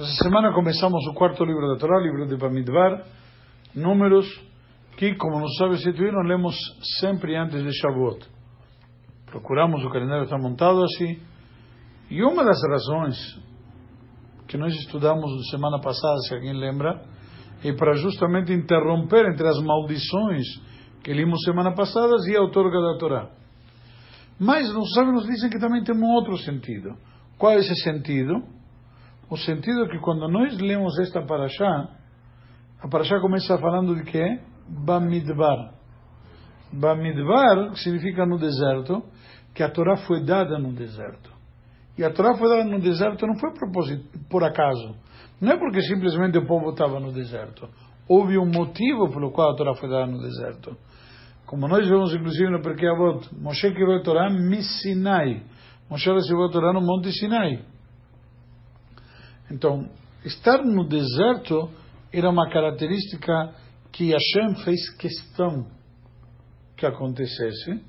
Essa semana começamos o quarto livro da Torá, livro de Bamidbar, números que, como nos sabe nós lemos sempre antes de Shavuot. Procuramos, o calendário está montado assim. E uma das razões que nós estudamos semana passada, se alguém lembra, é para justamente interromper entre as maldições que limos semana passada e a outorga da Torá. Mas nos sábios nos dizem que também tem um outro sentido. Qual é esse sentido? O sentido é que quando nós lemos esta paraxá, a paraxá começa falando de quê? Bamidbar. Bamidbar significa no deserto, que a Torá foi dada no deserto. E a Torá foi dada no deserto não foi por acaso. Não é porque simplesmente o povo estava no deserto. Houve um motivo pelo qual a Torá foi dada no deserto. Como nós vemos inclusive no Perkei Avot, Moshe quebrou a Torá em Sinai. Moshe recebeu a Torá no Monte Sinai. Então, estar no deserto era uma característica que Hashem fez questão que acontecesse,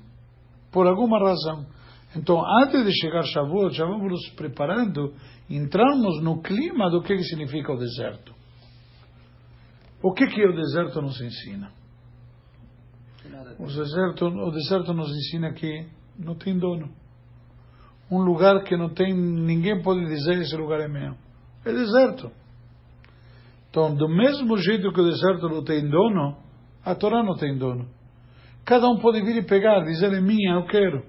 por alguma razão. Então, antes de chegar Shavuot, já vamos nos preparando, entramos no clima do que significa o deserto. O que, que o deserto nos ensina? O deserto, o deserto nos ensina que não tem dono. Um lugar que não tem, ninguém pode dizer esse lugar é meu. É deserto. Então, do mesmo jeito que o deserto não tem dono, a Torá não tem dono. Cada um pode vir e pegar, dizer é minha, eu quero.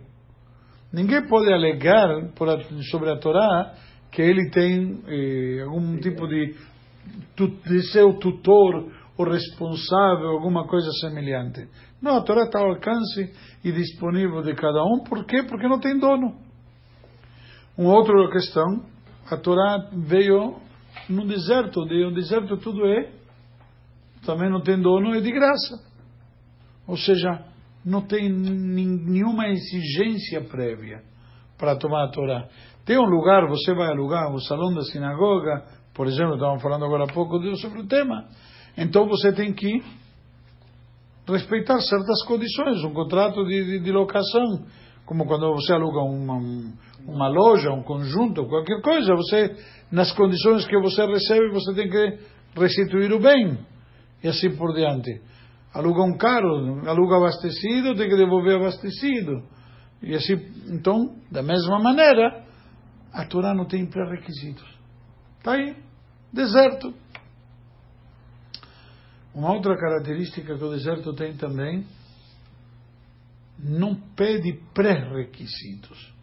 Ninguém pode alegar a, sobre a Torá que ele tem eh, algum tipo de, de ser o tutor ou responsável, alguma coisa semelhante. Não, a Torá está ao alcance e disponível de cada um. Por quê? Porque não tem dono. Uma outra questão a Torá veio no deserto, e no deserto tudo é, também não tem dono, é de graça. Ou seja, não tem nenhuma exigência prévia para tomar a Torá. Tem um lugar, você vai alugar, o salão da sinagoga, por exemplo, estávamos falando agora há pouco sobre o tema, então você tem que respeitar certas condições, um contrato de, de, de locação, como quando você aluga uma, uma loja, um conjunto, qualquer coisa, você, nas condições que você recebe, você tem que restituir o bem. E assim por diante. Aluga um carro, aluga abastecido, tem que devolver abastecido. E assim, então, da mesma maneira, a Torá não tem pré-requisitos. Está aí, deserto. Uma outra característica que o deserto tem também, não pede pré-requisitos.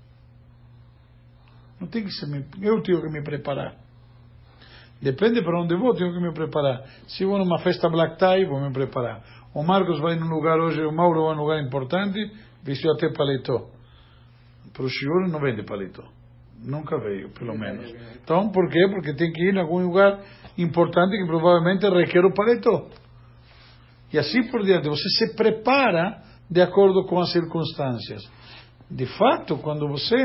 Não tem que ser. Eu tenho que me preparar. Depende para onde vou, tenho que me preparar. Se vou numa festa black tie, vou me preparar. O Marcos vai num lugar hoje, o Mauro vai num lugar importante, vestiu até paletó. Para o Shiur não vende paletó. Nunca veio, pelo menos. Então, por quê? Porque tem que ir em algum lugar importante que provavelmente requer o paletó. E assim por diante. Você se prepara de acordo com as circunstâncias. De fato, quando você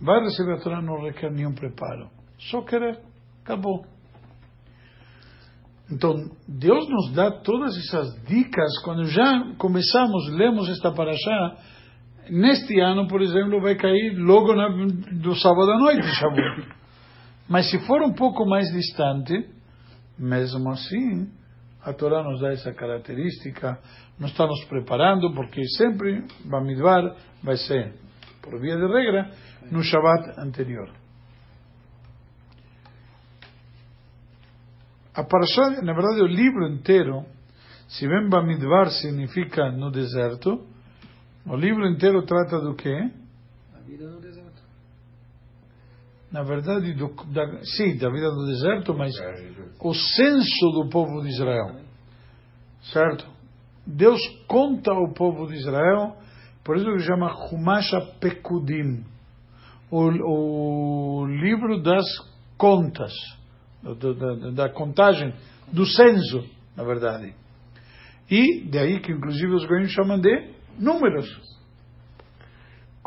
vai receber a Torá, não requer nenhum preparo. Só querer. Acabou. Então, Deus nos dá todas essas dicas quando já começamos, lemos esta paraxá. Neste ano, por exemplo, vai cair logo na, do sábado à noite, Shavuot. Mas se for um pouco mais distante, mesmo assim, a Torá nos dá essa característica, nos está nos preparando, porque sempre Bamidbar vai ser, por via de regra, no Shabbat anterior. A Parashá, na verdade, o livro inteiro, se bem Bamidbar significa no deserto, o livro inteiro trata do quê? A vida no deserto. Na verdade, do, da, sim, da vida do deserto, mas o censo do povo de Israel. Certo? Deus conta ao povo de Israel, por isso que chama Humasha Pekudim o, o livro das contas, da, da contagem, do censo, na verdade. E daí que inclusive os goianos chamam de números.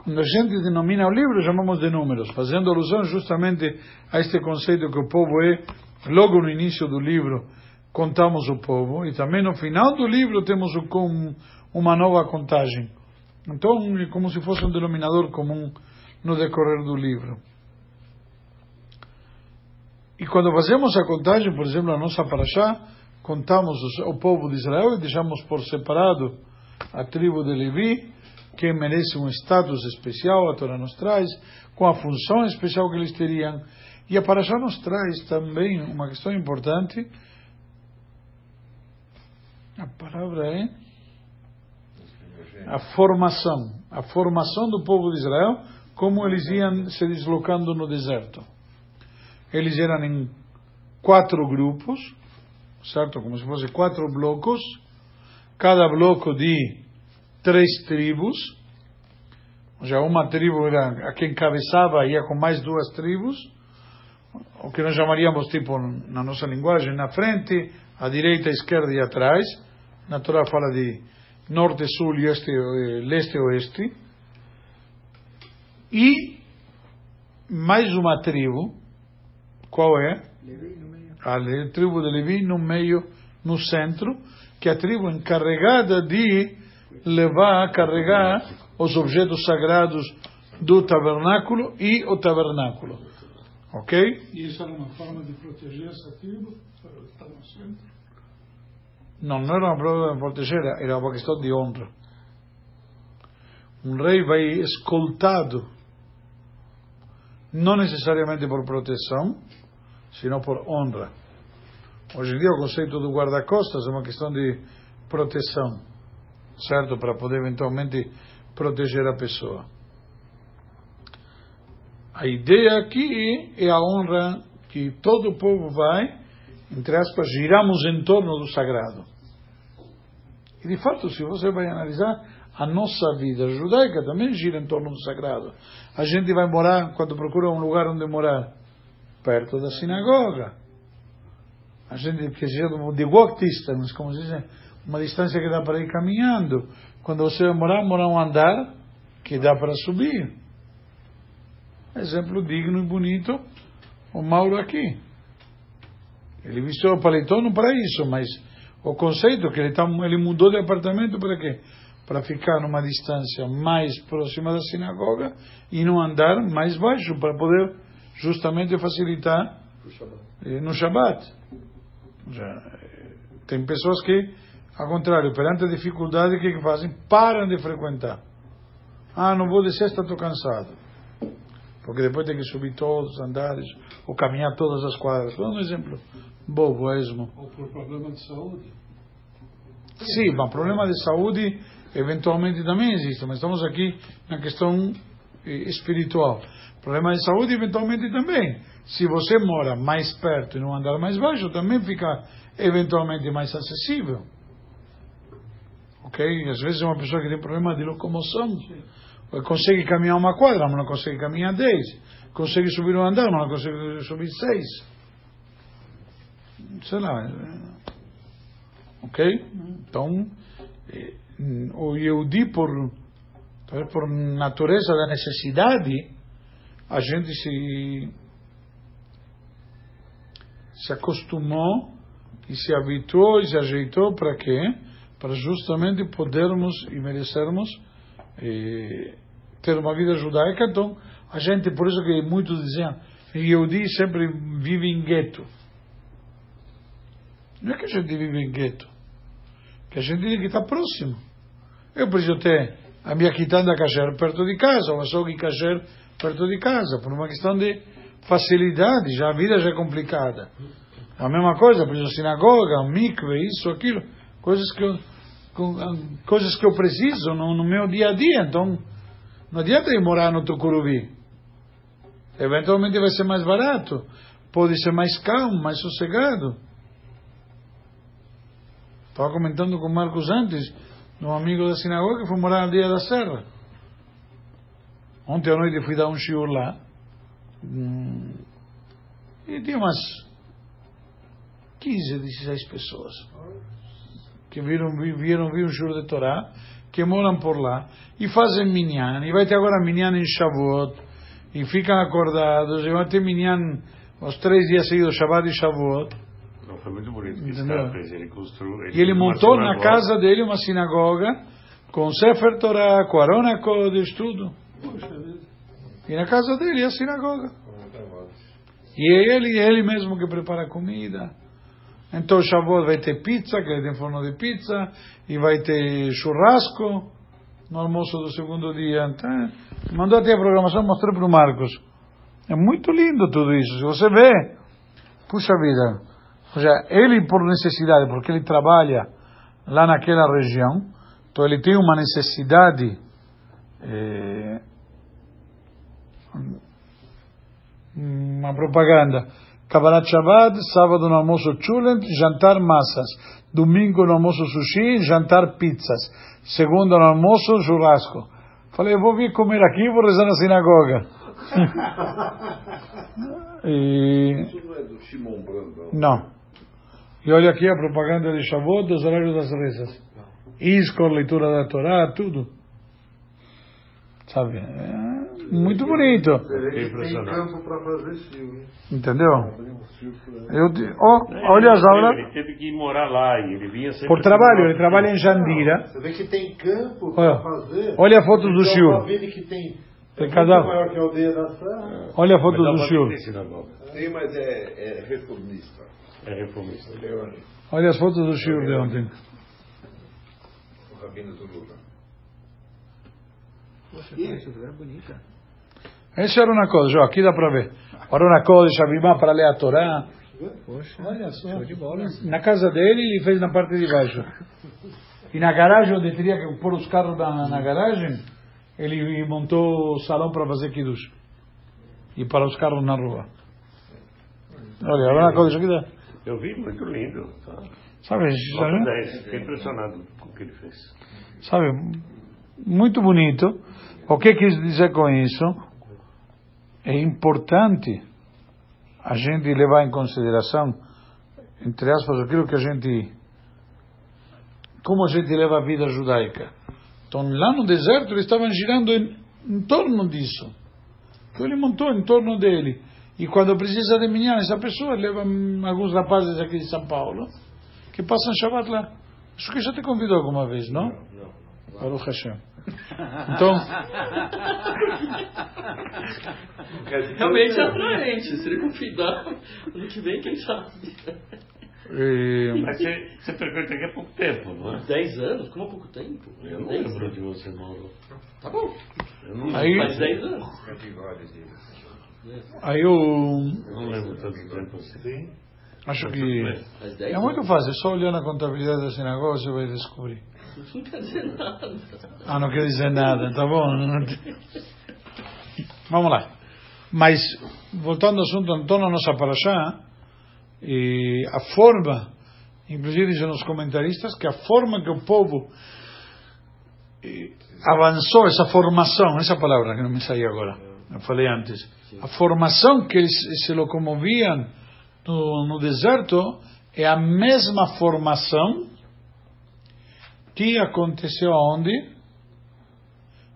Quando a gente denomina o livro, chamamos de números, fazendo alusão justamente a este conceito que o povo é, logo no início do livro, contamos o povo, e também no final do livro temos um, uma nova contagem. Então, é como se fosse um denominador comum no decorrer do livro. E quando fazemos a contagem, por exemplo, a nossa paraxá, contamos o povo de Israel e deixamos por separado a tribo de Levi, que merece um status especial, a Torá nos traz, com a função especial que eles teriam. E a Parashá nos traz também uma questão importante. A palavra é a formação. A formação do povo de Israel, como eles iam se deslocando no deserto. Eles eram em quatro grupos, certo? Como se fossem quatro blocos, cada bloco de três tribos, já uma tribo era a que encabeçava, ia com mais duas tribos, o que nós chamaríamos, tipo, na nossa linguagem, na frente, à direita, à esquerda e atrás. Na Torá fala de norte, sul, este, leste e oeste. E mais uma tribo, qual é? A tribo de Levi no meio, no centro, que é a tribo encarregada de levar, carregar os objetos sagrados do tabernáculo e o tabernáculo. Ok? Isso era uma forma de proteger essa tribo? Não, não era uma forma de proteger, era uma questão de honra. Um rei vai escoltado, não necessariamente por proteção, sino por honra. Hoje em dia o conceito do guarda-costas é uma questão de proteção, certo? Para poder eventualmente proteger a pessoa. A ideia aqui é a honra que todo o povo vai, entre aspas, giramos em torno do sagrado. E de fato, se você vai analisar, a nossa vida judaica também gira em torno do sagrado. A gente vai morar, quando procura um lugar onde morar, perto da sinagoga. A gente que seja de walk distance, como se diz, uma distância que dá para ir caminhando. Quando você vai morar, morar um andar que dá para subir. Exemplo digno e bonito, o Mauro aqui. Ele vestiu o paletó não para isso, mas o conceito que ele, tá, ele mudou de apartamento para quê? Para ficar numa distância mais próxima da sinagoga e num andar mais baixo, para poder justamente facilitar no Shabat. Já, tem pessoas que, ao contrário, perante a dificuldade, o que, que fazem? Param de frequentar. Ah, não vou descer, estou cansado porque depois tem que subir todos os andares, ou caminhar todas as quadras. Vou um exemplo bobo, esmo. Ou por problema de saúde. Sim, mas problema de saúde eventualmente também existe, mas estamos aqui na questão eh, espiritual. Problema de saúde eventualmente também. Se você mora mais perto e num andar mais baixo, também fica eventualmente mais acessível. Ok? Às vezes é uma pessoa que tem problema de locomoção. Consegue caminhar uma quadra, mas não consegue caminhar dez. Consegue subir um andar, mas não consegue subir seis. Sei lá. Ok? Então, o Yehudi, por, por natureza da necessidade, a gente se, se acostumou e se habituou e se ajeitou para quê? Para justamente podermos e merecermos ter uma vida judaica, então a gente, por isso que muitos diziam, Yehudi sempre vive em gueto. Não é que a gente vive em gueto, que a gente tem que estar próximo. Eu preciso ter a minha quitanda kasher perto de casa, o açougue kasher perto de casa, por uma questão de facilidade, já a vida já é complicada. A mesma coisa, preciso sinagoga, mikve, isso, aquilo, coisas que eu, coisas que eu preciso no, no meu dia a dia, então não adianta ir morar no Tucuruvi. Eventualmente vai ser mais barato. Pode ser mais calmo, mais sossegado. Estava comentando com o Marcos antes, um amigo da sinagoga que foi morar na Dia da Serra. Ontem à noite fui dar um shiur lá. Hum, e tinha umas 15, 16 pessoas que viram, viram, viram um shiur de Torá que moram por lá e fazem minyan, e vai ter agora minyan em Shavuot, e ficam acordados, e vão ter minyan os três dias seguidos, Shabbat e Shavuot. Não, foi muito bonito que Entendeu? fez, ele construiu... Ele e ele montou na casa dele uma sinagoga, com Sefer Torah, com Arona Kodesh, tudo. E na casa dele a sinagoga. E é ele, ele mesmo que prepara a comida. Então Shavuot vai ter pizza, que ele tem forno de pizza, e vai ter churrasco no almoço do segundo dia. Então, mandou até a programação, mostrou para o Marcos. É muito lindo tudo isso. Se você vê, puxa vida. Ou seja, ele por necessidade, porque ele trabalha lá naquela região, então ele tem uma necessidade eh, uma propaganda. Kabbalat Shabbat, sábado no almoço chulent, jantar massas. Domingo no almoço sushi, jantar pizzas. Segunda no almoço, churrasco. Falei, eu vou vir comer aqui, vou rezar na sinagoga. e... Isso não é do Shimon Brandão. Não. E olha aqui a propaganda de Shavuot, dos horários das rezas. Iscor, leitura da Torá, tudo. Sabe? É muito bonito. Tem campo para fazer filme. Entendeu? Eu, ó, olha as aulas. Ele teve que morar lá e ele vinha sempre. Por trabalho, ele trabalha em Jandira. Você vê que tem campo Olha, para fazer. olha a foto do que tem. É casal. muito maior que a aldeia da Serra. Olha a foto do sinagoga. Sim, mas é, é reformista. É reformista. Ele é Olha as fotos do Shiur de ontem. o rabino do Lula. Esse era uma coisa, aqui dá para ver. Era uma coisa, Shabimá para ler a Torá. Olha só. Na casa dele, ele fez na parte de baixo. E na garagem, onde teria que pôr os carros na, na garagem, ele montou o salão para fazer kiddush. E para os carros na rua. Olha, era uma coisa, isso aqui dá. Eu vi, muito lindo. Tá? Sabe, sabe? 10. Fiquei impressionado com o que ele fez. sabe, muito bonito. O que quis dizer com isso? É importante a gente levar em consideração, entre aspas, aquilo que a gente, como a gente leva a vida judaica. Então, lá no deserto, eles estavam girando em, em torno disso. Então, ele montou em torno dele. E quando precisa de manhã, essa pessoa leva alguns rapazes aqui de São Paulo, que passam Shabbat lá. Acho que já te convidou alguma vez, não? Baruch Hashem. Então, Realmente é atraente. Se ele convidar, ano que vem, quem sabe? eh, Mas você, você frequenta aqui há pouco tempo, não é? 10 anos? Como há pouco tempo? Eu não 10 lembro de você, Mauro. Tá bom. Eu não, Aí- Faz 10 anos. aí eu eu não lembro tanto tempo assim. acho que Faz 10 é muito anos. fácil, só olhando a contabilidade da sinagoga você vai descobrir. Não quer dizer nada. Ah, não quer dizer nada, tá bom? Vamos lá. Mas, voltando ao assunto, torno à nossa paraxá, e a forma, inclusive dizem os comentaristas, que a forma que o povo eh, avançou, essa formação, essa palavra que não me saiu agora, eu falei antes, a formação que eles se locomoviam no, no deserto é a mesma formação que aconteceu aonde?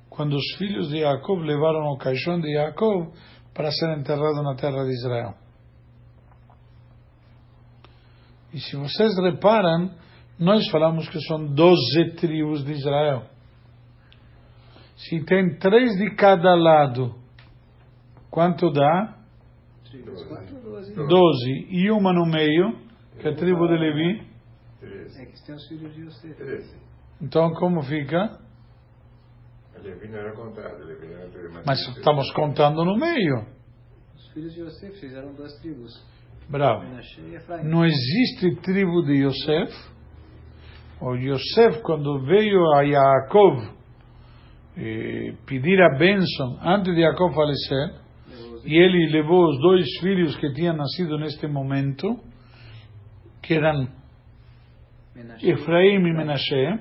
Quando os filhos de Jacob levaram o caixão de Jacob para ser enterrado na terra de Israel. E se vocês reparam, nós falamos que são 12 tribos de Israel. Se tem três de cada lado, quanto dá? 12. E uma no meio, que é a tribo de Levi. É que tem os filhos de Yosef. Treze. Então, como fica? A Levi não era contado, a Levi não era treze, Mas estamos contando no meio. Os filhos de Yosef fizeram duas tribos. Bravo. Não existe tribo de Yosef. O Yosef, quando veio a Yaakov eh, pedir a bênção antes de Jacob falecer, e ele levou os dois filhos que tinham nascido neste momento, que eram Menashe. Efraim e Menashe.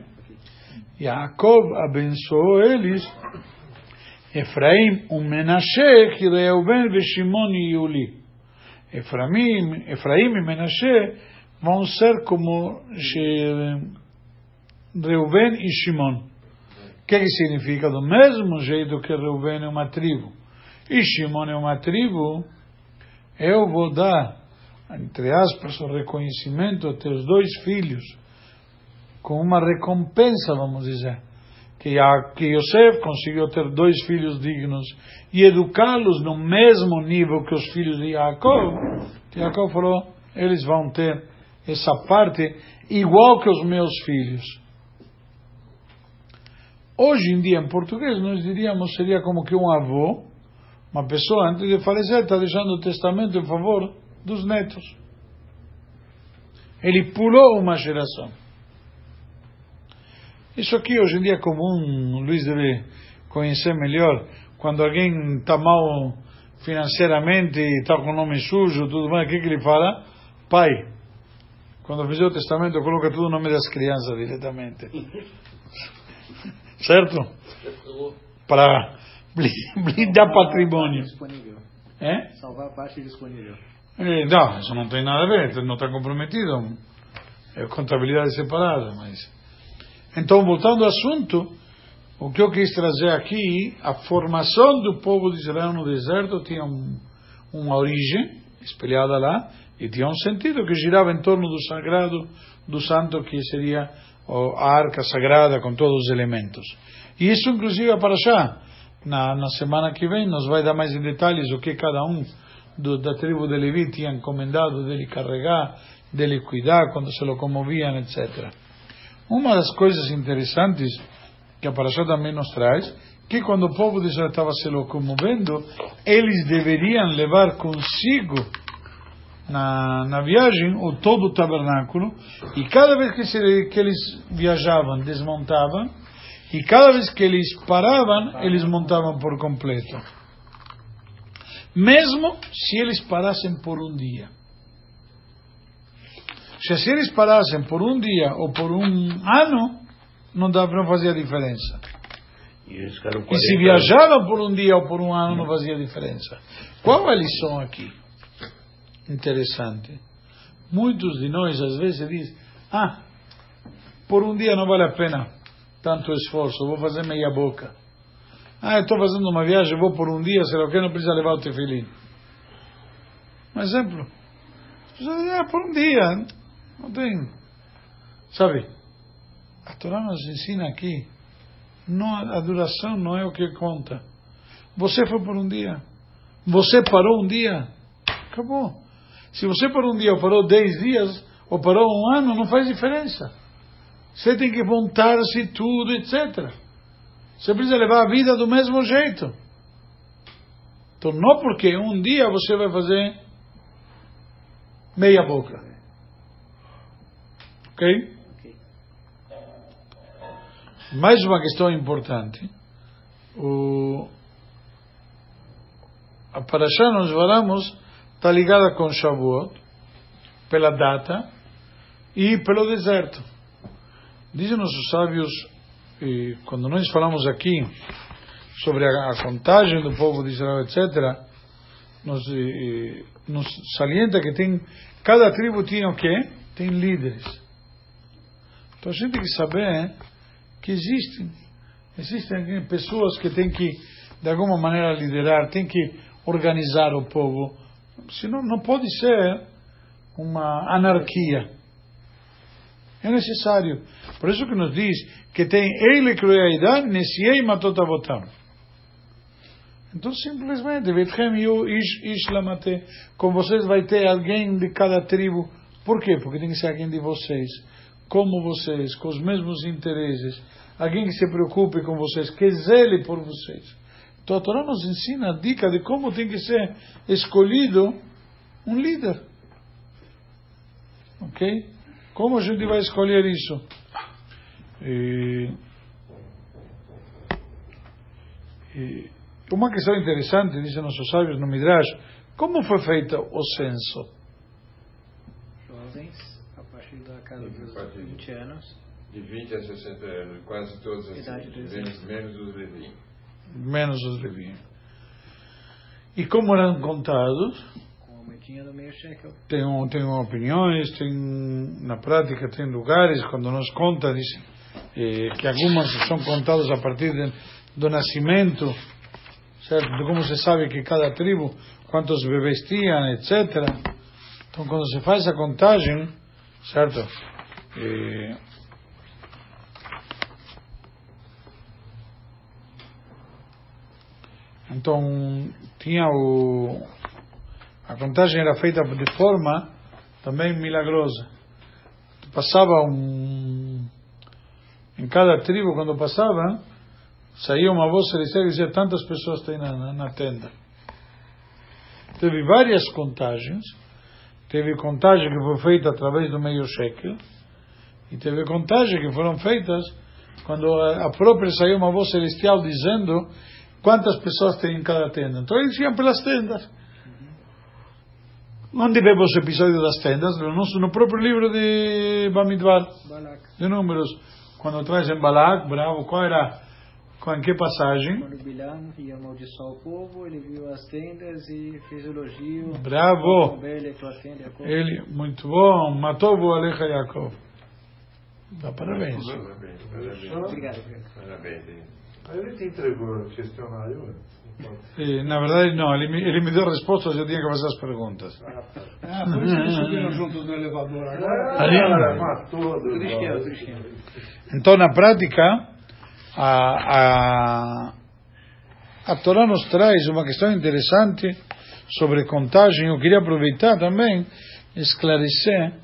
Jacob abençoou eles. Efraim e Menashe, que Reuben, Shimon e Yuli. Efraim, Efraim e Menashe vão ser como Reuben e Shimon. O que, que significa? Do mesmo jeito que Reuben é uma tribo e Shimon é uma tribo, eu vou dar, entre aspas, o reconhecimento a teus dois filhos, com uma recompensa, vamos dizer. que, Ya- que Yosef conseguiu ter dois filhos dignos e educá-los no mesmo nível que os filhos de Jacob, Jacob falou, eles vão ter essa parte igual que os meus filhos. Hoje em dia, em português, nós diríamos seria como que um avô, uma pessoa antes de falecer está deixando o testamento em favor dos netos. Ele pulou uma geração. Isso aqui hoje em dia é comum, o Luiz deve conhecer melhor. Quando alguém está mal financeiramente está com o nome sujo, tudo mais, o que, que ele fala? Pai. Quando fizer o testamento, coloca tudo o nome das crianças diretamente. certo? Para blindar patrimônio. É? Salvar a parte disponível. Eh, não, isso não tem nada a ver, não está comprometido. É contabilidade separada, mas. Então, voltando ao assunto, o que eu quis trazer aqui, a formação do povo de Israel no deserto tinha um- uma origem espelhada lá e tinha um sentido que girava em torno do sagrado, do santo, que seria a arca sagrada com todos os elementos. E isso, inclusive, a Parashá, na, na semana que vem, nos vai dar mais em detalhes o que cada um do, da tribo de Levi tinha encomendado dele carregar, dele cuidar quando se locomoviam, etc. Uma das coisas interessantes que a Parashá também nos traz, que quando o povo de Israel estava se locomovendo, eles deveriam levar consigo na, na viagem o todo o tabernáculo, e cada vez que, se, que eles viajavam, desmontavam, e cada vez que eles paravam, eles montavam por completo. Mesmo se eles parassem por um dia. Se, se eles parassem por um dia ou por um ano, não dá para fazer a diferença. E E se 40 viajavam por um dia ou por um ano, não fazia diferença. Qual a lição aqui? Interessante. Muitos de nós, às vezes, dizem: Ah, por um dia não vale a pena tanto esforço, vou fazer meia boca. Ah, estou fazendo uma viagem, vou por um dia, sei lá o que, não precisa levar o tefilim. Um exemplo. Ah, por um dia, não tem. Sabe? A Torá nos ensina aqui não, a duração não é o que conta. Você foi por um dia. Você parou um dia. Acabou. Se você parou um dia ou parou dez dias ou parou um ano, não faz diferença. Você tem que montar-se tudo, etc. Você precisa levar a vida do mesmo jeito. Então, não porque um dia você vai fazer meia boca. Ok? Mais uma questão importante. O, a Parashá nos falamos está ligada com Shavuot, pela data e pelo deserto. Dizem nossos sábios, quando nós falamos aqui sobre a, a contagem do povo de Israel, etc., nos, nos salienta que tem cada tribo tinha o quê? Tem líderes. Então a gente tem que saber que existem. Existem pessoas que têm que, de alguma maneira, liderar, têm que organizar o povo. Senão não pode ser uma anarquia. É necessário. Por isso que nos diz que tem ele crueldade, nesiei matotavotam. Então, simplesmente, Betchem eu ish, ish. Com vocês vai ter alguém de cada tribo. Por quê? Porque tem que ser alguém de vocês. Como vocês, com os mesmos interesses. Alguém que se preocupe com vocês, que zele por vocês. Então, a Torá nos ensina a dica de como tem que ser escolhido um líder. Ok? Como a gente vai escolher isso? E, e uma questão interessante, dizem nossos sábios no Midrash, como foi feito o censo? Jovens, a partir da casa A dos partir de- 20 anos. De 20 a 60 anos, quase todos assim, menos, menos os Levi. Menos os levinos. E como eram contados? Com a moedinha do meio shekel. Tem, um- tem opiniões, tem, na prática tem lugares, quando nos conta, diz, eh, que algumas são contadas a partir de, do nascimento, certo? De como se sabe que cada tribo, quantos bebês tinham, etc. Então, quando se faz a contagem, certo? E... Então, tinha o... A contagem era feita de forma também milagrosa. Passava um... Em cada tribo, quando passava, saía uma voz celestial e dizia tantas pessoas tem na, na tenda. Teve várias contagens Teve contagem que foi feita através do meio shekel. E teve contagem que foram feitas quando a, própria saiu uma voz celestial dizendo quantas pessoas tem em cada tenda. Então eles iam pelas tendas. Onde vemos o episódio das tendas? No, nosso, no próprio livro de Bamidbar, Balak. de números. Quando trazem Balak, bravo, qual era, com que passagem? Quando Bilam ia amaldiçoar o povo, ele viu as tendas e fez elogio. Bravo! Ele, muito bom, matou o Aleja Yaakov. Dá parabéns. Parabéns, parabéns. Obrigado, obrigado. Parabéns. Ele te entregou o questionário antes. E, na verdade, não, ele me, ele me deu respostas, eu tinha que fazer as perguntas. Ah, por isso que subiram juntos no elevador agora. Ali- Ah, matou. Então, na prática, a, a, a Torá nos traz uma questão interessante sobre contagem. Eu queria aproveitar também esclarecer.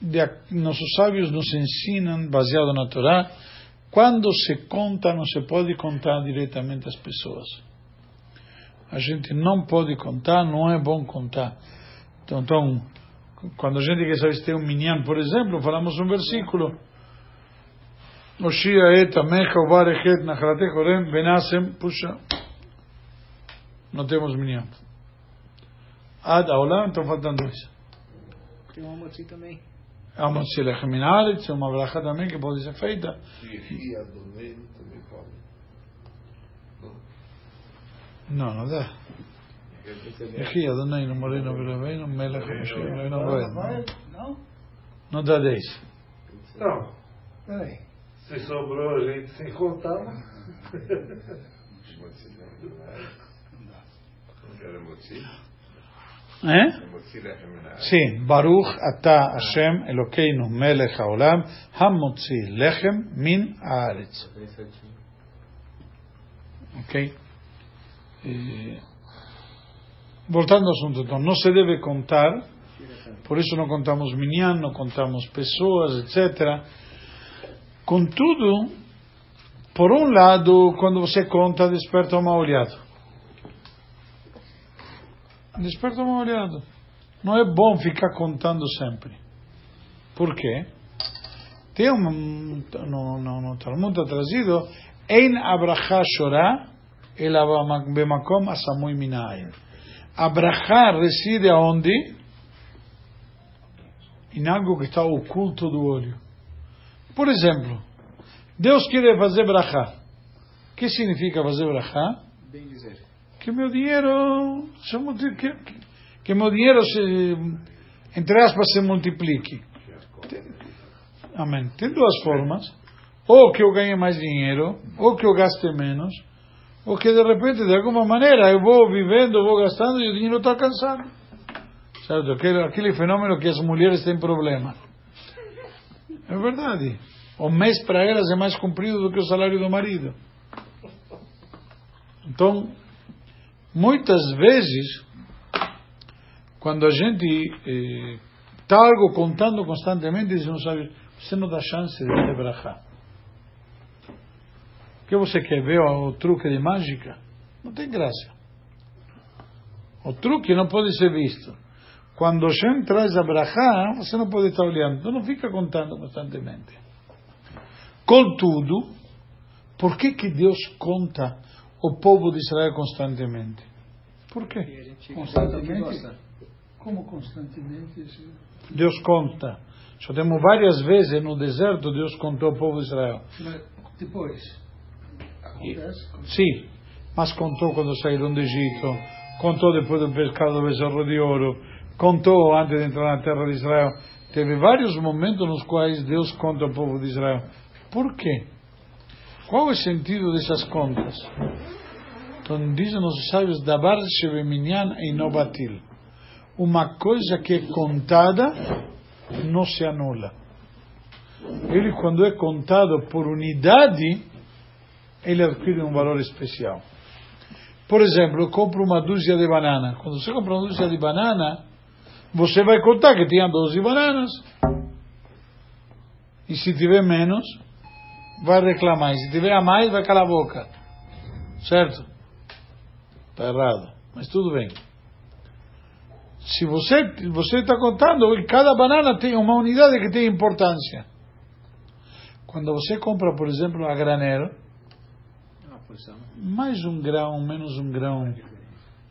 De, nossos sábios nos ensinam, baseado na Torá, quando se conta, não se pode contar diretamente as pessoas. A gente não pode contar, não é bom contar. Então, então quando a gente quer saber se tem um minyan, por exemplo, falamos um versículo. Oshia et amecha ubarechet nachalate korem benasem, puxa, não temos minyan. Ad aolam, estão faltando dois. Tem um amotzi também. Há uma tzilechem min haaretz, uma bracha também que pode ser feita. E Adonai também pode. Não, não dá. Yehi Adonai no moreno veraveino, melech Mashiach no Vai, roed. não? Não dá dez. Não, Peraí. se sobrou gente sem contar, Não quero motzi. É? Motzi lechem min haaretz. Sim, Baruch Ata Hashem Elokeinu Melech Haolam Hamotzi Lechem Min Haaretz. Ok? E, voltando ao assunto, então, não se deve contar, por isso não contamos minyan, não contamos pessoas, etc. Contudo, por um lado, quando você conta, desperta uma olhada. Desperta uma olhada. Não é bom ficar contando sempre. Por quê? Tem um, no, no, no Talmud está trazido, Ein abraha shorah, ela bemakom asamui minayin. Abraha reside aonde? Em algo que está oculto do olho. Por exemplo, Deus quer fazer brachá. O que significa fazer brachá? Bem dizer. que meu dinheiro que, que- meu dinheiro se entre aspas se multiplique Tem- amém tem duas formas ou que eu ganhe mais dinheiro ou que eu gaste menos ou que de repente de alguma maneira eu vou vivendo vou gastando e o dinheiro está alcançando certo aquele, aquele fenômeno que as mulheres têm problema é verdade o mês para elas é mais comprido do que o salário do marido então muitas vezes, quando a gente está algo contando constantemente, diz não sabe, você não dá chance de ter brachá. O que você quer ver o truque de mágica? Não tem graça. O truque não pode ser visto. Quando gente traz a brachá, você não pode estar olhando. Então não fica contando constantemente. Contudo, por que, que Deus conta o povo de Israel constantemente? Por quê? Constantemente? Como constantemente. Deus conta. Já temos várias vezes no deserto, Deus contou o povo de Israel. Mas depois, acontece? Sim, mas contou quando saíram do Egito, contou depois do pescado do becerro de ouro, contou antes de entrar na terra de Israel. Teve vários momentos nos quais Deus conta ao povo de Israel. Por quê? Qual é o sentido dessas contas? Então dizem os sábios, Dabar shebeminyan einobatil. Uma coisa que é contada não se anula. Ele quando é contado por unidade, ele adquire um valor especial. Por exemplo, eu compro uma dúzia de banana. Quando você compra uma dúzia de banana, você vai contar que tinha 12 bananas. E se tiver menos, vai reclamar. E se tiver a mais, vai calar a boca. Certo? Está errado. Mas tudo bem. Se você você está contando, e cada banana tem uma unidade que tem importância. Quando você compra, por exemplo, a granero, Uma porção. mais um grão, menos um grão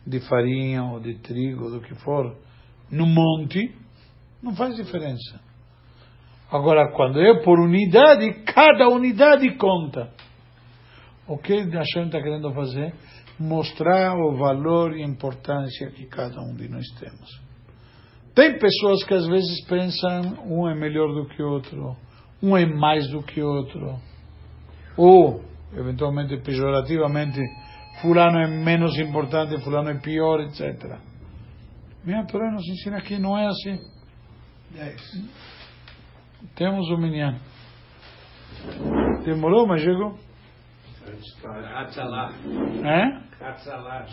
de farinha ou de trigo, do que for, no monte, não faz diferença. Agora, quando é por unidade, cada unidade conta. O que Hashem está querendo fazer? Mostrar o valor e importância que cada um de nós temos. Tem pessoas que às vezes pensam um é melhor do que outro, um é mais do que outro, ou, eventualmente, pejorativamente, fulano é menos importante, fulano é pior, etc. Minha Torá nos ensina que não é assim. Temos o minyan. Demorou, mas chegou. Atzalá. É? Atzalá.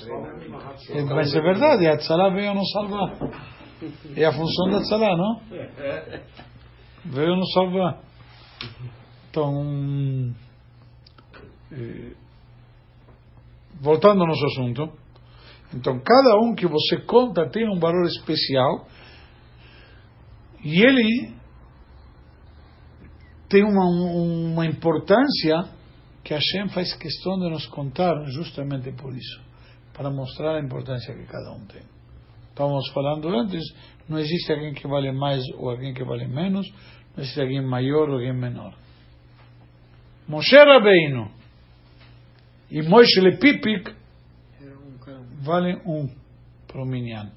É, Mas é verdade, a Tzalá veio nos salvar. É a função da Tzalá, não? Veio nos salvar. Então, eh, voltando ao nosso assunto, então cada um que você conta tem um valor especial e ele tem uma, uma importância que Hashem faz questão de nos contar justamente por isso, para mostrar a importância que cada um tem. Estávamos falando antes, não existe alguém que vale mais ou alguém que vale menos, não existe alguém maior ou alguém menor. Moshe Rabbeinu e Moshe Lepipik. Valem um para o Minyan.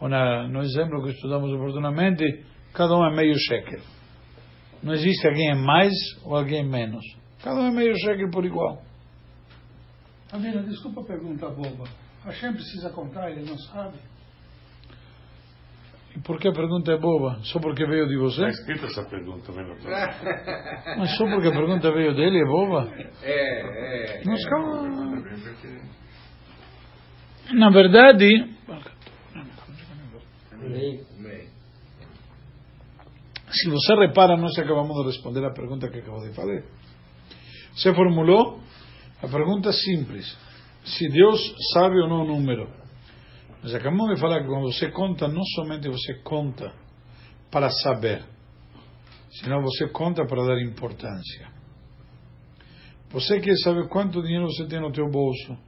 Ou na, no exemplo que estudamos oportunamente, cada um é meio shekel. Não existe alguém mais ou alguém menos. Cada um é meio shekel por igual. Avina, desculpa a pergunta boba. Hashem precisa contar, ele não sabe. E por que a pergunta é boba? Só porque veio de você? Está escrita essa pergunta, vendo? Mas só porque a pergunta veio dele é boba? É, é. Nos calma. Na verdade, se você repara, nós acabamos de responder a pergunta que acabou de fazer. Você formulou a pergunta simples. Se Deus sabe ou não o número. Mas acabamos de falar que quando você conta, não somente você conta para saber, senão você conta para dar importância. Você quer saber quanto dinheiro você tem no teu bolso.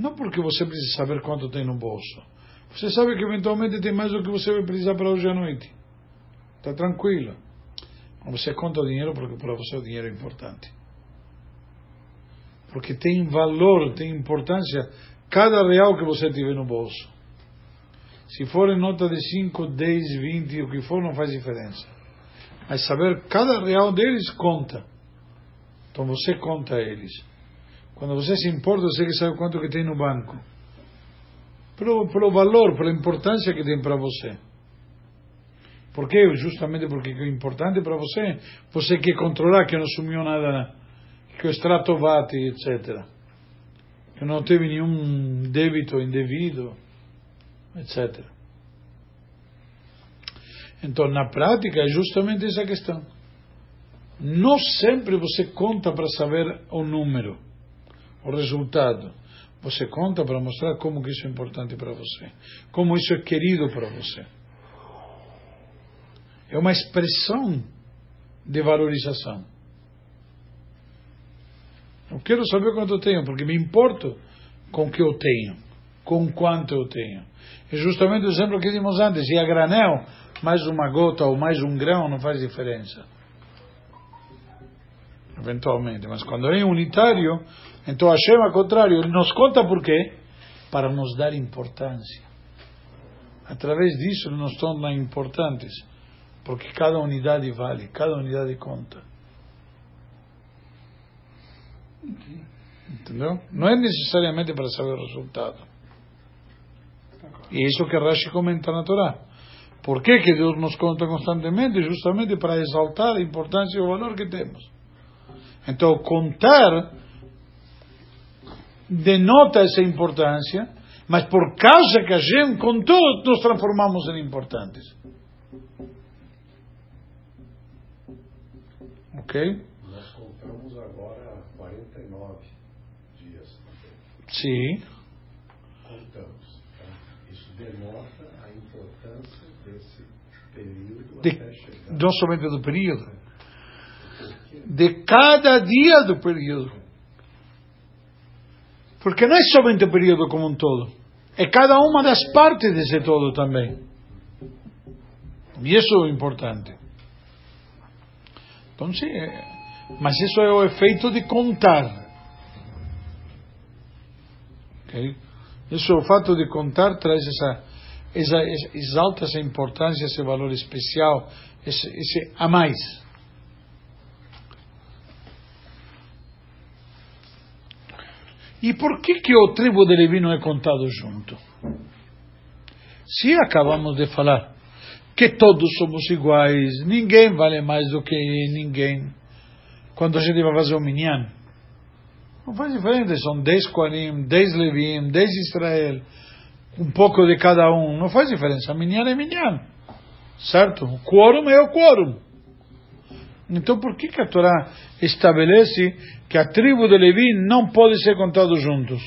Não porque você precisa saber quanto tem no bolso. Você sabe que eventualmente tem mais do que você vai precisar para hoje à noite. Está tranquilo. Você conta o dinheiro porque para você o dinheiro é importante. Porque tem valor, tem importância cada real que você tiver no bolso. Se for em nota de 5, 10, 20, o que for, não faz diferença. Mas saber cada real deles conta. Então você conta eles. Quando você se importa, você que sabe quanto que tem no banco. Pelo, pelo valor, pela importância que tem para você. Por quê? Justamente porque é importante para você. Você quer controlar que não sumiu nada, que o extrato bate, etc. Que não teve nenhum débito indevido, etc. Então, na prática, é justamente essa questão. Não sempre você conta para saber o número, o resultado. Você conta para mostrar como que isso é importante para você, como isso é querido para você. É uma expressão de valorização. Eu quero saber quanto eu tenho, porque me importo com o que eu tenho, com quanto eu tenho. É justamente o exemplo que dimos antes. E a granel, mais uma gota ou mais um grão não faz diferença. Eventualmente. Mas quando é unitário, então Hashem, ao contrário, ele nos conta por quê? Para nos dar importância. Através disso, ele nos torna importantes. Porque cada unidade vale, cada unidade conta. Entendeu? Não é necessariamente para saber o resultado. E isso que Rashi comenta na Torá. Por que, que Deus nos conta constantemente? Justamente para exaltar a importância e o valor que temos. Então, contar denota essa importância, mas por causa que a gente, com todos, nos transformamos em importantes. Ok? Nós contamos agora 49 dias. Sim. Contamos. Tá? Isso denota a importância desse período De, até chegar. não somente do período, de cada dia do período. Porque não é somente o período como um todo, é cada uma das partes desse todo também. E isso é importante. Então, sim, é- mas isso é o efeito de contar. Ok? Isso, o fato de contar traz essa, essa, essa- exalta essa importância, esse valor especial, esse, esse a mais. E por que que o tribo de Levi não é contado junto? Se acabamos de falar que todos somos iguais, ninguém vale mais do que ninguém. Quando a gente vai fazer o minyan, não faz diferença, são 10 Koanim, 10 Levim, 10 Israel, um pouco de cada um, não faz diferença. Minyan é minyan, certo? O quórum é o quórum. Então por que, que a Torá estabelece que a tribo de Levi não pode ser contado juntos?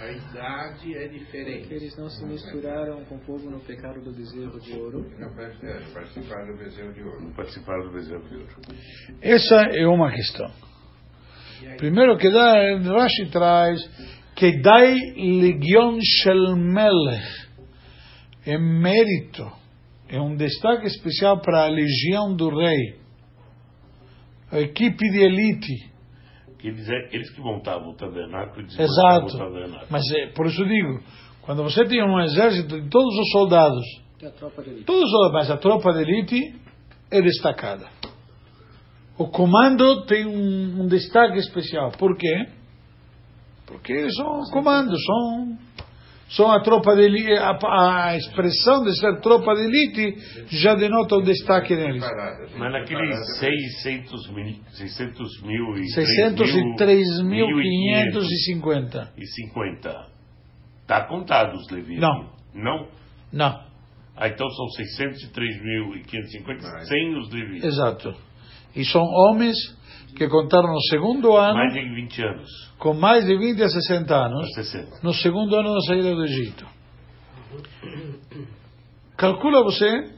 A idade é diferente. eles não se misturaram com o povo no pecado do bezerro de ouro. Não é, participar do bezerro de ouro. Participaram do bezerro de ouro. Essa é uma questão. Primeiro que dá, Rashi traz que dai legion shel melech é mérito, é um destaque especial para a legião do rei, a equipe de elite. Eles, é, eles que montavam o tabernáculo e Exato. o tabernáculo. Mas é, por isso digo, quando você tem um exército de todos os soldados, É a tropa de elite. todos os, mas a tropa de elite é destacada. O comando tem um, um destaque especial. Por quê? Porque eles são comando, são, são a tropa de elite, a, a expressão de ser tropa de elite já denota o destaque neles. Mas naqueles 600 mil, 600 mil e 603.550. e 50. Está contado os levitas? Não. Não? Não, Ah, então são 603.550 Mais. sem os levitas. exato. E são homens que contaram no segundo ano, Mais de 20 anos. com mais de 20 a 60 anos, Ou 60. no segundo ano da saída do Egito. Calcula você,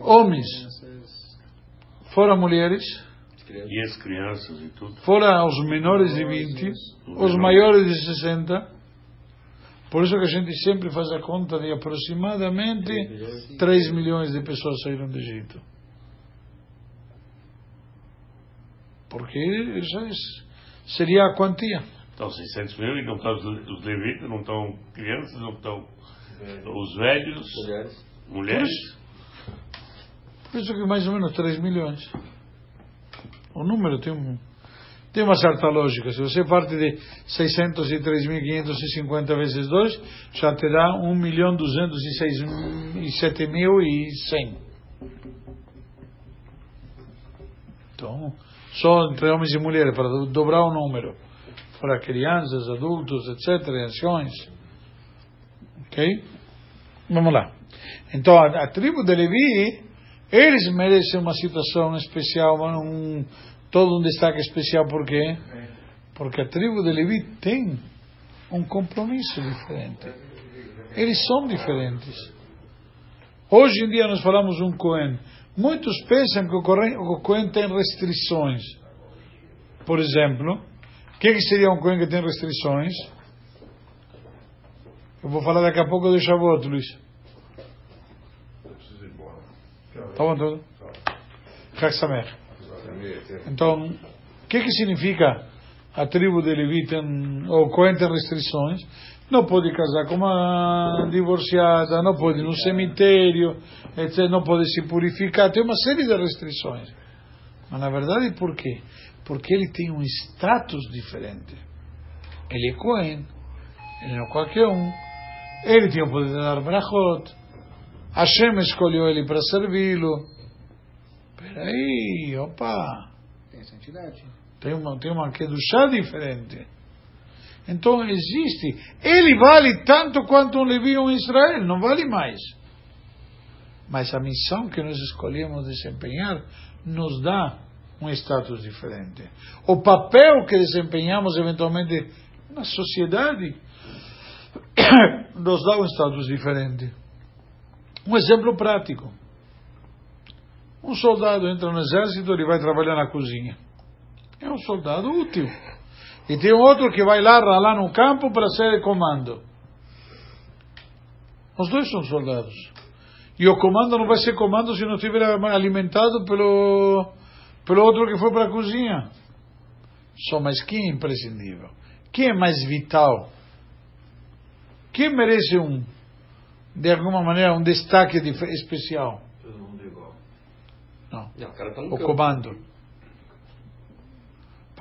Homens. fora mulheres, E as crianças e tudo. fora os menores de 20, os maiores de 60. Por isso que a gente sempre faz a conta de aproximadamente 3 milhões de pessoas saíram do Egito. Porque isso é- seria a quantia. Então 600 mil e não estão os, levitas, não estão crianças, não estão os velhos, Mulheres. mulheres. Por isso que mais ou menos 3 milhões. O número tem, um, tem uma certa lógica. Se você parte de 603.550 vezes 2, já te dá 1 milhão 207 mil e 100. Então, só entre homens e mulheres, para do- dobrar o número. Para crianças, adultos, etc., anciões. Ok? Vamos lá. Então, a, a tribo de Levi, eles merecem uma situação especial, um, todo um destaque especial, por quê? Porque a tribo de Levi tem um compromisso diferente. Eles são diferentes. Hoje em dia nós falamos um Cohen. Muitos pensam que o Cohen, tem restrições. Por exemplo, o que, que seria um Cohen que tem restrições? Eu vou falar daqui a pouco do Shavuot, Luiz. Tá bom tudo? Também, Então, o que, que significa a tribo de Levi tem, ou Cohen tem restrições? Não pode casar com uma divorciada, não pode ir no cemitério, etc., não pode se purificar, tem uma série de restrições. Mas na verdade, por quê? Porque ele tem um status diferente. Ele é Cohen, ele não é qualquer um. Ele tem o poder de dar brachot. Hashem escolheu ele para servi-lo. Peraí, opa. tem santidade. Tem uma, tem uma Kedushá diferente. Então existe. Ele vale tanto quanto um Levi ou um Israel, não vale mais. Mas a missão que nós escolhemos desempenhar nos dá um status diferente. O papel que desempenhamos eventualmente na sociedade nos dá um status diferente. Um exemplo prático. Um soldado entra no exército, ele vai trabalhar na cozinha. É um soldado útil. E tem outro que vai lá ralar no campo para ser comando. Os dois são soldados. E o comando não vai ser comando se não estiver alimentado pelo, pelo outro que foi para a cozinha. Só, mas quem é imprescindível? Quem é mais vital? Quem merece um, de alguma maneira, um destaque especial? Todo mundo igual. Não. Não, o tá O comando.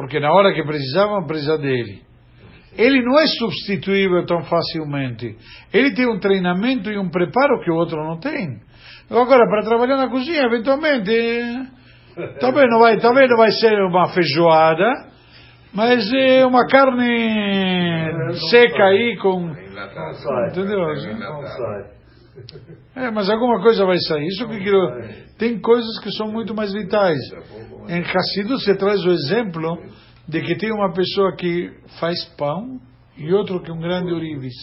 Porque na hora que precisavam, precisava dele. Ele não é substituível tão facilmente. Ele tem um treinamento e um preparo que o outro não tem. Agora, para trabalhar na cozinha, eventualmente, talvez não vai, talvez não vai ser uma feijoada, mas é uma carne seca aí com, entendeu? Enlatado. É, mas alguma coisa vai sair. Isso que eu. Tem coisas que são muito mais vitais. Em Hassidut se traz o exemplo de que tem uma pessoa que faz pão e outro que é um grande urives.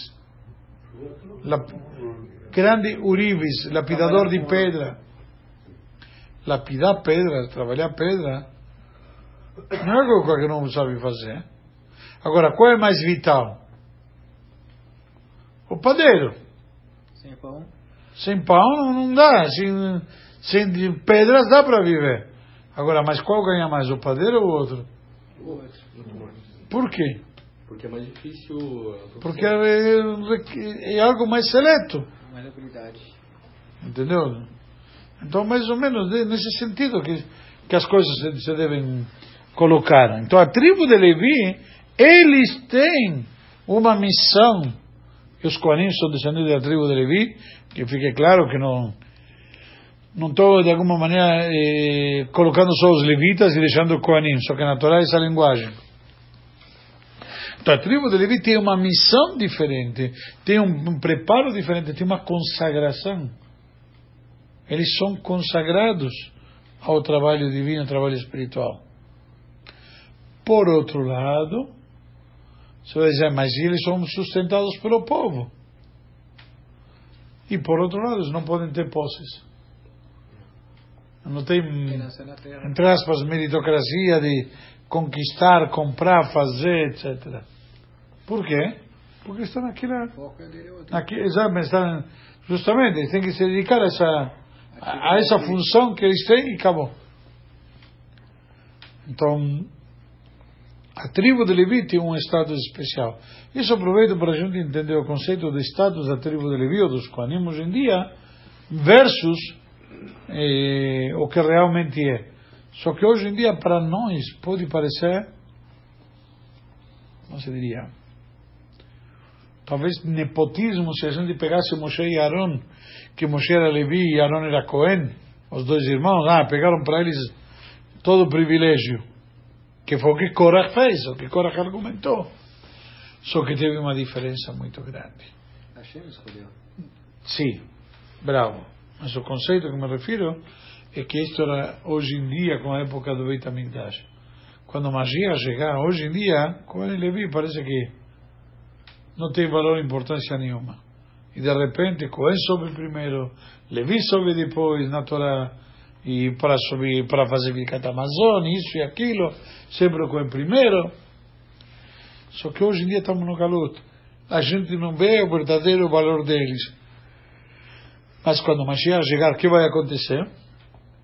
Grande urives, lapidador de pedra. Lapidar pedra, trabalhar pedra, não é algo que um sabe fazer. Agora, qual é mais vital? O padeiro. Sem pão. Sem pão não, não dá, sem, sem de pedras dá para viver. Agora, mas qual ganha mais, o padeiro ou o outro? O outro. Por quê? Porque é mais difícil. Porque é, é algo mais seleto, Mais habilidade. entendeu? Então, mais ou menos nesse sentido que, que as coisas se, se devem colocar. Então, a tribo de Levi, eles têm uma missão, os Koanim são descendentes da tribo de Levi, que fique claro que não não estou de alguma maneira eh, colocando só os levitas e deixando o Koanim, só que na Torá é essa linguagem. Então a tribo de Levi tem uma missão diferente, tem um preparo diferente, tem uma consagração. Eles são consagrados ao trabalho divino, ao trabalho espiritual. Por outro lado, você dizer, mas eles são sustentados pelo povo. E por outro lado, eles não podem ter posses. Não tem, entre aspas, meritocracia de conquistar, comprar, fazer, etc. Por quê? Porque estão naquela, naquele, exame, estão, justamente, eles têm que se dedicar a essa, a, a essa função que eles têm e acabou. Então, a tribo de Levi tem um status especial. Isso aproveito para a gente entender o conceito de status da tribo de Levi ou dos Kohanim hoje em dia versus eh, o que realmente é. Só que hoje em dia, para nós, pode parecer, como se diria, talvez nepotismo, se a gente pegasse Moshe e Aaron, que Moshe era Levi e Aaron era Cohen, os dois irmãos, ah, pegaram para eles todo o privilégio, que foi o que Korach fez, o que Korach argumentou. Só que teve uma diferença muito grande. Hashem escolheu. Sim, bravo. Mas o conceito que me refiro é que isto era hoje em dia com a época do Beit HaMikdash. Quando magia chegar, hoje em dia, com ele Levi, parece que não tem valor e importância nenhuma. E de repente, Cohen sobe primeiro, Levi sobe depois na Torá, e para subir, para fazer Birkat Amazon, isso e aquilo, sempre o Cohen primeiro. Só que hoje em dia estamos no galuto. A gente não vê o verdadeiro valor deles. Mas quando o Mashiach chegar, o que vai acontecer?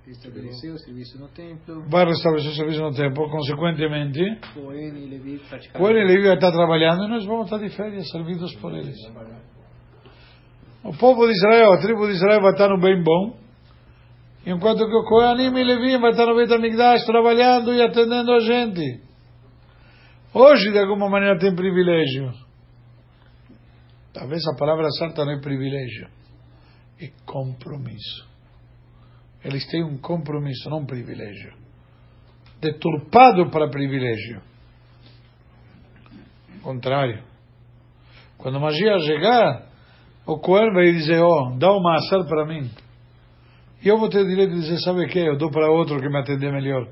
Estabeleceu o serviço no templo. Vai restabelecer o serviço no tempo, consequentemente, Cohen e Levi praticaram. Cohen e Levi vai estar trabalhando e nós vamos estar de férias, servidos por eles. O povo de Israel, a tribo de Israel vai estar no bem bom, enquanto que o Cohen e Levi vai estar no Beit HaMikdash trabalhando e atendendo a gente. Hoje, de alguma maneira, tem privilégio. Talvez a palavra certa não é privilégio, é compromisso. Eles têm um compromisso, não um privilégio. Deturpado para privilégio. contrário. Quando o magia chegar, o Cohen vai dizer, ó, oh, dá uma assar para mim. E eu vou ter direito de dizer, sabe o que? Eu dou para outro que me atender melhor.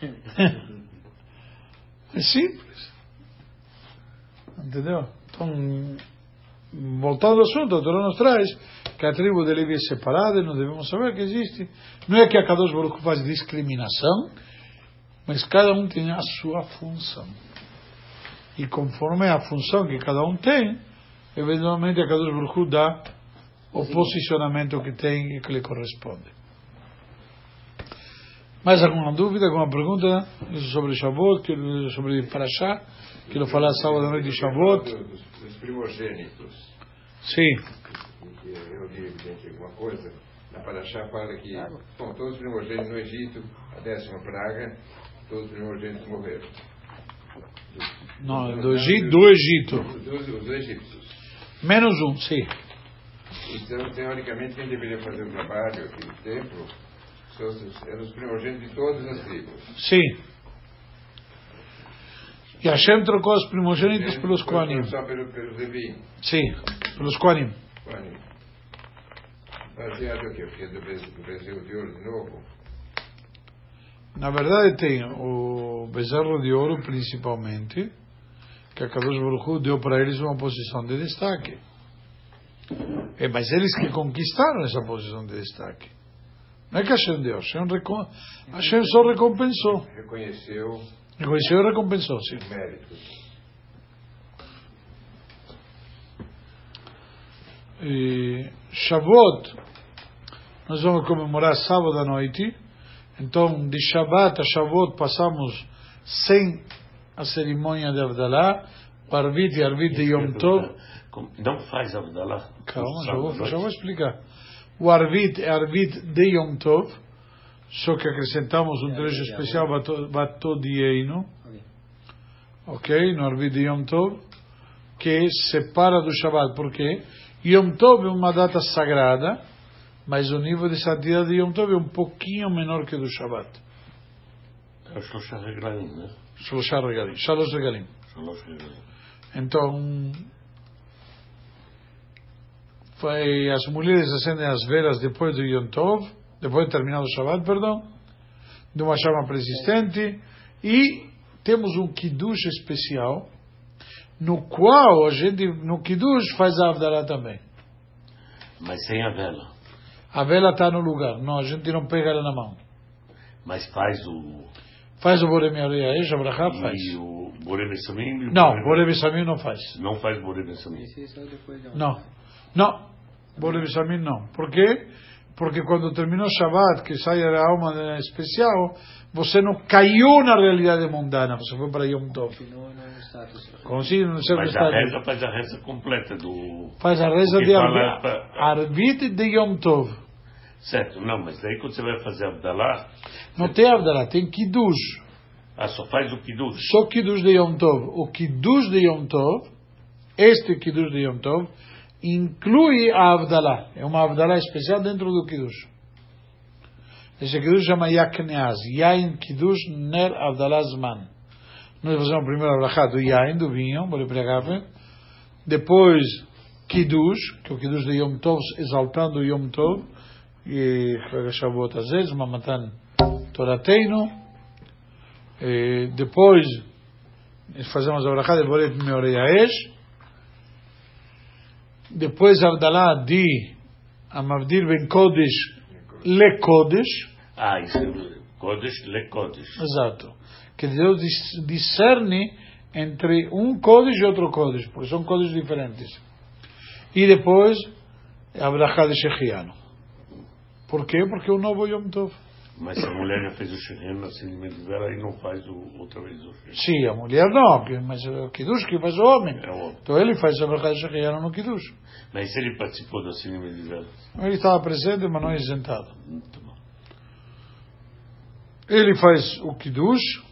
é simples. Entendeu? Então, voltando ao assunto, a Torá nos traz que a tribo de Levi é separada e nós devemos saber que existe. Não é que a Kadosh Baruch faz discriminação, mas cada um tem a sua função. E conforme a função que cada um tem, eventualmente a Kadosh Baruch dá o posicionamento que tem e que lhe corresponde. Mais alguma dúvida, alguma pergunta sobre Shavuot, sobre Parashá? Quero falar sábado à noite de Shavuot. Dos primogênitos. Sim. Eu li evidente alguma coisa. Na Parashá fala que, bom, todos os primogênitos no Egito, a décima praga, todos os primogênitos morreram. Não, do Egito. Do Egito. Dos, egípcios. Menos um, sim. Então, teoricamente, quem deveria fazer o trabalho aqui no templo eram os primogênitos de todas as tribos. Sim. E Hashem trocou os primogênitos pelos Koanim. Só pelo, pelos Levi. Sim, pelos Koanim. Koanim. Baseado o quê? Porque do Brasil de ouro de novo? Na verdade tem o bezerro de ouro principalmente, que a Kadosh Baruch deu para eles uma posição de destaque. É, mas eles que conquistaram essa posição de destaque. Não é que Hashem deu, Hashem, recom... Hashem só recompensou. Reconheceu Reconheceu e recompensou, sim. os méritos. E Shavuot, nós vamos comemorar sábado à noite. Então, de Shabbat a Shavuot passamos sem a cerimônia de Avdalá, o Arvit e Arvit de Yom Tov. Não faz Abdalá. Calma, já vou, já vou explicar. O Arvit é Arvit de Yom Tov, só que acrescentamos um trecho especial, Batodieino, ok? No Arvit de Yom Tov, que separa do Shabbat. Por quê? Yom Tov é uma data sagrada, mas o nível de santidade de Yom Tov é um pouquinho menor que do Shabbat. É o Shloshah Reglaim, né? Shloshah regalim, Shalosh regalim. Então, foi, as mulheres acendem as velas depois do Yom Tov, depois de terminar o Shabbat, perdão, de uma chama persistente, e temos um Kiddush especial, no qual a gente, no Kiddush, faz a Avdalá também. Mas sem a vela. A vela está no lugar, não, a gente não pega ela na mão. Mas faz o. Faz o Borem Yareaesh, a Brachá faz. E o Bessamim. e o Não, Boré- Borem Bessamim não faz. Não faz Bessamim. De um. Não, não. Borem Bessamim não. Por quê? Porque quando terminou Shabbat, que sai a alma especial, você não caiu na realidade mundana, você foi para Yom Tov. Continua no status. Como se no seu Mas a estado. reza faz a reza completa do. Faz a reza de Arvit de Yom Tov. Certo, não, mas daí quando você vai fazer Abdalá, Não tem Avdalá, tem Kiddush. ah, só faz o Kiddush. Só Kiddush de Yom Tov. O Kiddush de Yom Tov, este Kiddush de Yom Tov, inclui a Avdalá. É uma Avdalá especial dentro do Kiddush. Esse Kiddush chama Yakneaz. Yain Kiddush Ner Avdalá Zman. Nós fazemos primeiro a brachá do Yain, do vinho. Depois Kiddush, que é o Kiddush de Yom Tov, exaltando o Yom Tov. E Chag Shavuot Azez, Mamatan Torateinu. E depois fazemos a brachá de Boret Meoreaesh. Depois a Avdalá de Amavdir Ben Kodesh Le Kodesh. Ah, isso é Kodesh le Kodesh. Exato. Que Deus dis- discerne entre um Kodesh e outro Kodesh, porque são Kodesh diferentes. E depois a brachá de Shechiano. Por quê? Porque é o novo Yom Tov. Mas a mulher já fez o Shehem no acendimento de vela, aí não faz o, outra vez o Shehem. Sim, a mulher não, que- mas é o Kiddush que faz o homem. É o- Então ele faz a de Shechiano no Kiddush. Mas se ele participou do acendimento de vela, Ele estava presente, mas não é isentado. muito bom. Ele faz o Kiddush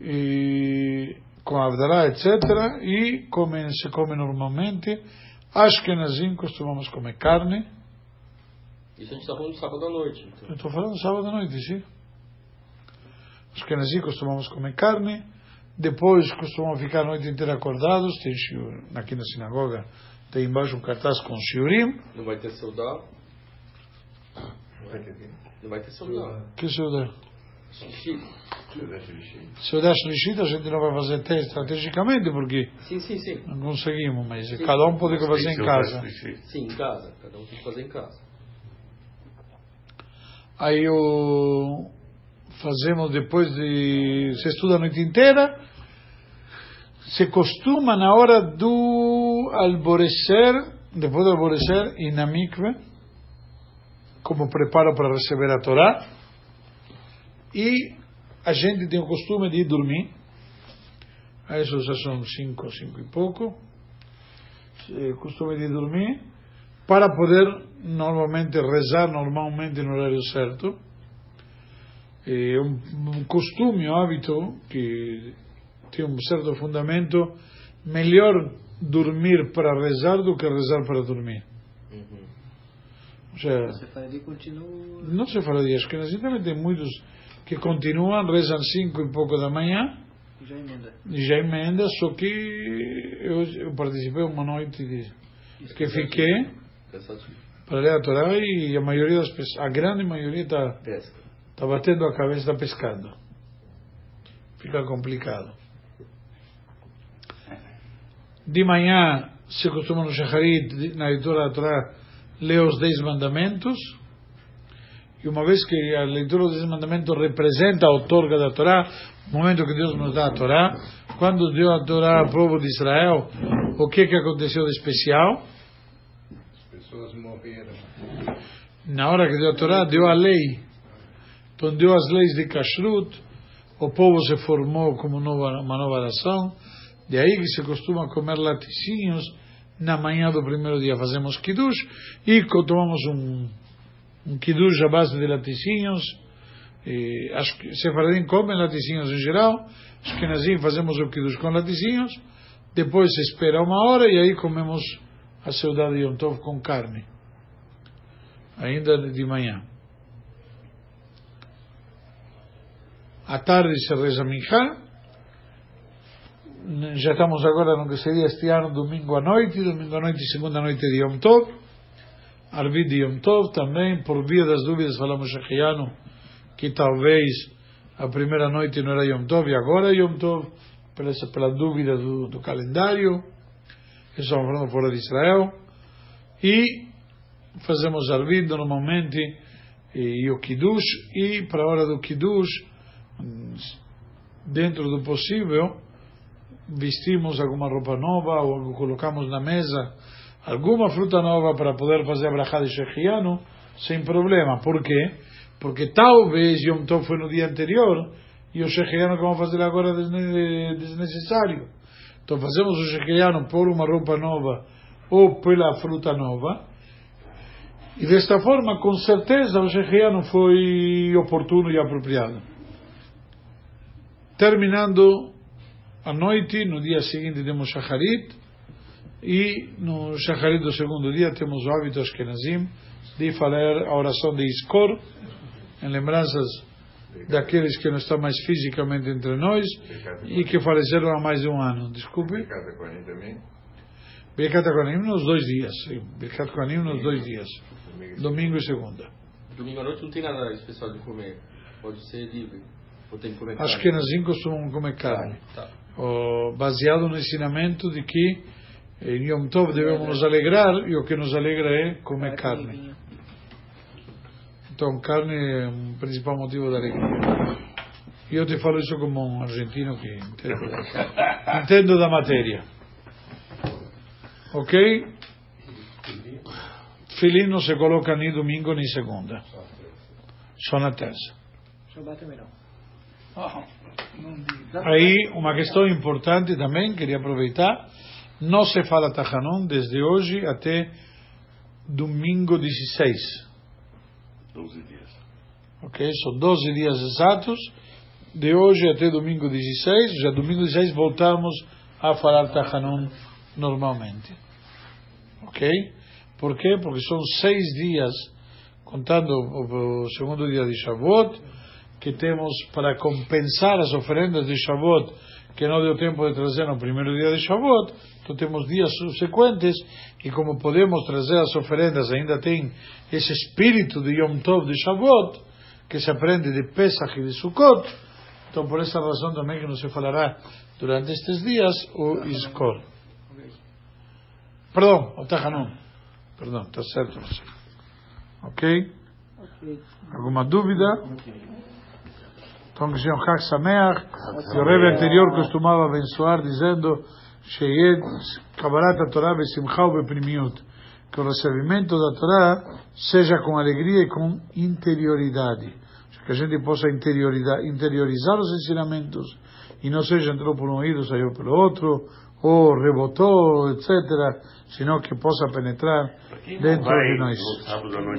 e com a Avdalá, etc. E come, se come normalmente. Ashkenazim costumamos comer carne. Isso a gente está falando de sábado à noite. Então. Eu estou falando sábado à noite, sim. Ashkenazim costumamos comer carne. Depois costumam ficar a noite inteira acordados. Tem shiur, aqui na sinagoga tem embaixo um cartaz com shiurim. Não vai ter saudade. Vai? Não vai ter saudade. Que Seudá? Xixi. José Shlishi. Seudá Shlishit a gente não vai fazer até estrategicamente porque Sim, sim, sim. não conseguimos, mas cada um pode fazer em casa. Sim, em casa. Cada um tem que fazer em casa. Aí o fazemos depois de se estuda a noite inteira. Se costuma na hora do alvorecer, depois do alvorecer, ir na mikve, como preparo para receber a Torá. E a gente tem o costume de ir dormir. A isso já são cinco, cinco e pouco. Eh, Costume de ir dormir para poder normalmente rezar normalmente no horário certo. É um, um costume, um hábito que tem um certo fundamento, melhor dormir para rezar do que rezar para dormir. Ou seja, faria continua. não se fala de Ashkenazim, também tem muitos que continuam, rezam cinco e pouco da manhã, e Já emenda. e já emenda, só que eu, eu participei uma noite de, que fiquei Cansativo. Para ler a Torá e a maioria das pessoas, a grande maioria está tá batendo a cabeça, está pescando. Fica complicado. De manhã se costuma no Shacharit, na leitura da Torá, ler os Dez Mandamentos. E uma vez que a leitura dos Dez Mandamentos representa a outorga da Torá, o momento que Deus nos dá a Torá, quando deu a Torá ao povo de Israel, o que, que aconteceu de especial? As na hora que a Torá, deu a lei. Então deu as leis de Kashrut, o povo se formou como nova, uma nova nação, de aí que se costuma comer laticínios, na manhã do primeiro dia. Fazemos Kiddush, e tomamos um, um Kiddush à base de laticínios, e acho que Sefaradim comem laticínios em geral, Ashkenazim fazemos o Kiddush com laticínios, depois se espera uma hora e aí comemos a saudade de Yom Tov com carne ainda de manhã. À tarde se reza Minchá. Já estamos agora no que seria este ano, domingo à noite, domingo à noite e segunda noite de Yom Tov. Arvid de Yom Tov também, por via das dúvidas, falamos Shechiano, que talvez a primeira noite não era Yom Tov e agora é Yom Tov, pela, pela dúvida do, do calendário. Estamos falando fora de Israel. E fazemos Arvid normalmente e o Kiddush e para a hora do Kiddush dentro do possível vestimos alguma roupa nova ou colocamos na mesa alguma fruta nova para poder fazer a brachá de Shechianu sem problema. Por quê? Porque talvez Yom Tov foi no dia anterior e o Shechianu que vamos fazer agora é desne- desnecessário. Então fazemos o Shechianu por uma roupa nova ou pela fruta nova e desta forma, com certeza, o Shechianu foi oportuno e apropriado. Terminando a noite, no dia seguinte temos Shacharit, e no Shacharit do segundo dia temos o hábito Ashkenazim de falar a oração de Iskor, em lembranças daqueles que não estão mais fisicamente entre nós e que faleceram há mais de um ano. Desculpe. Birkat Kohanim nos dois dias. Birkat Kohanim nos dois dias. Domingo e segunda. Domingo à noite não tem nada especial de comer. Pode ser livre. Ou tem que comer Acho carne. que nas costumam comer carne. Tá. Oh, baseado no ensinamento de que em Yom Tov devemos nos alegrar e o que nos alegra é comer carne. Então, carne é um principal motivo da alegria. E eu te falo isso como um argentino que entendo, entendo da matéria. Ok? Filim não se coloca nem domingo nem segunda. Só na terça. Não. Ah, não diga. Aí, uma questão importante também, queria aproveitar, não se fala Tahanon desde hoje até domingo 16. 12 dias. Ok? São 12 dias exatos, de hoje até domingo 16. Já domingo 16 voltamos a falar Tahanon normalmente. Ok? Por quê? Porque são seis dias, contando o, o segundo dia de Shavuot, que temos para compensar as oferendas de Shavuot, que não deu tempo de trazer no primeiro dia de Shavuot, então temos dias subsequentes, e como podemos trazer as oferendas, ainda tem esse espírito de Yom Tov de Shavuot, que se aprende de Pesach e de Sukkot, então por essa razão também que não se falará durante estes dias o Iskor. Perdão, o Tahanun. Perdão, está certo. Ok? Alguma dúvida? Então, que seja um Chag Sameach. E o Rebbe anterior costumava abençoar dizendo Sheyed Kabbalat Torah Besimcha Beprimiut. Que o recebimento da Torá seja com alegria e com interioridade. Que a gente possa interiorizar os ensinamentos e não seja entrou por um ouvido, saiu pelo outro, ou rebotou, etc., senão que possa penetrar dentro de nós.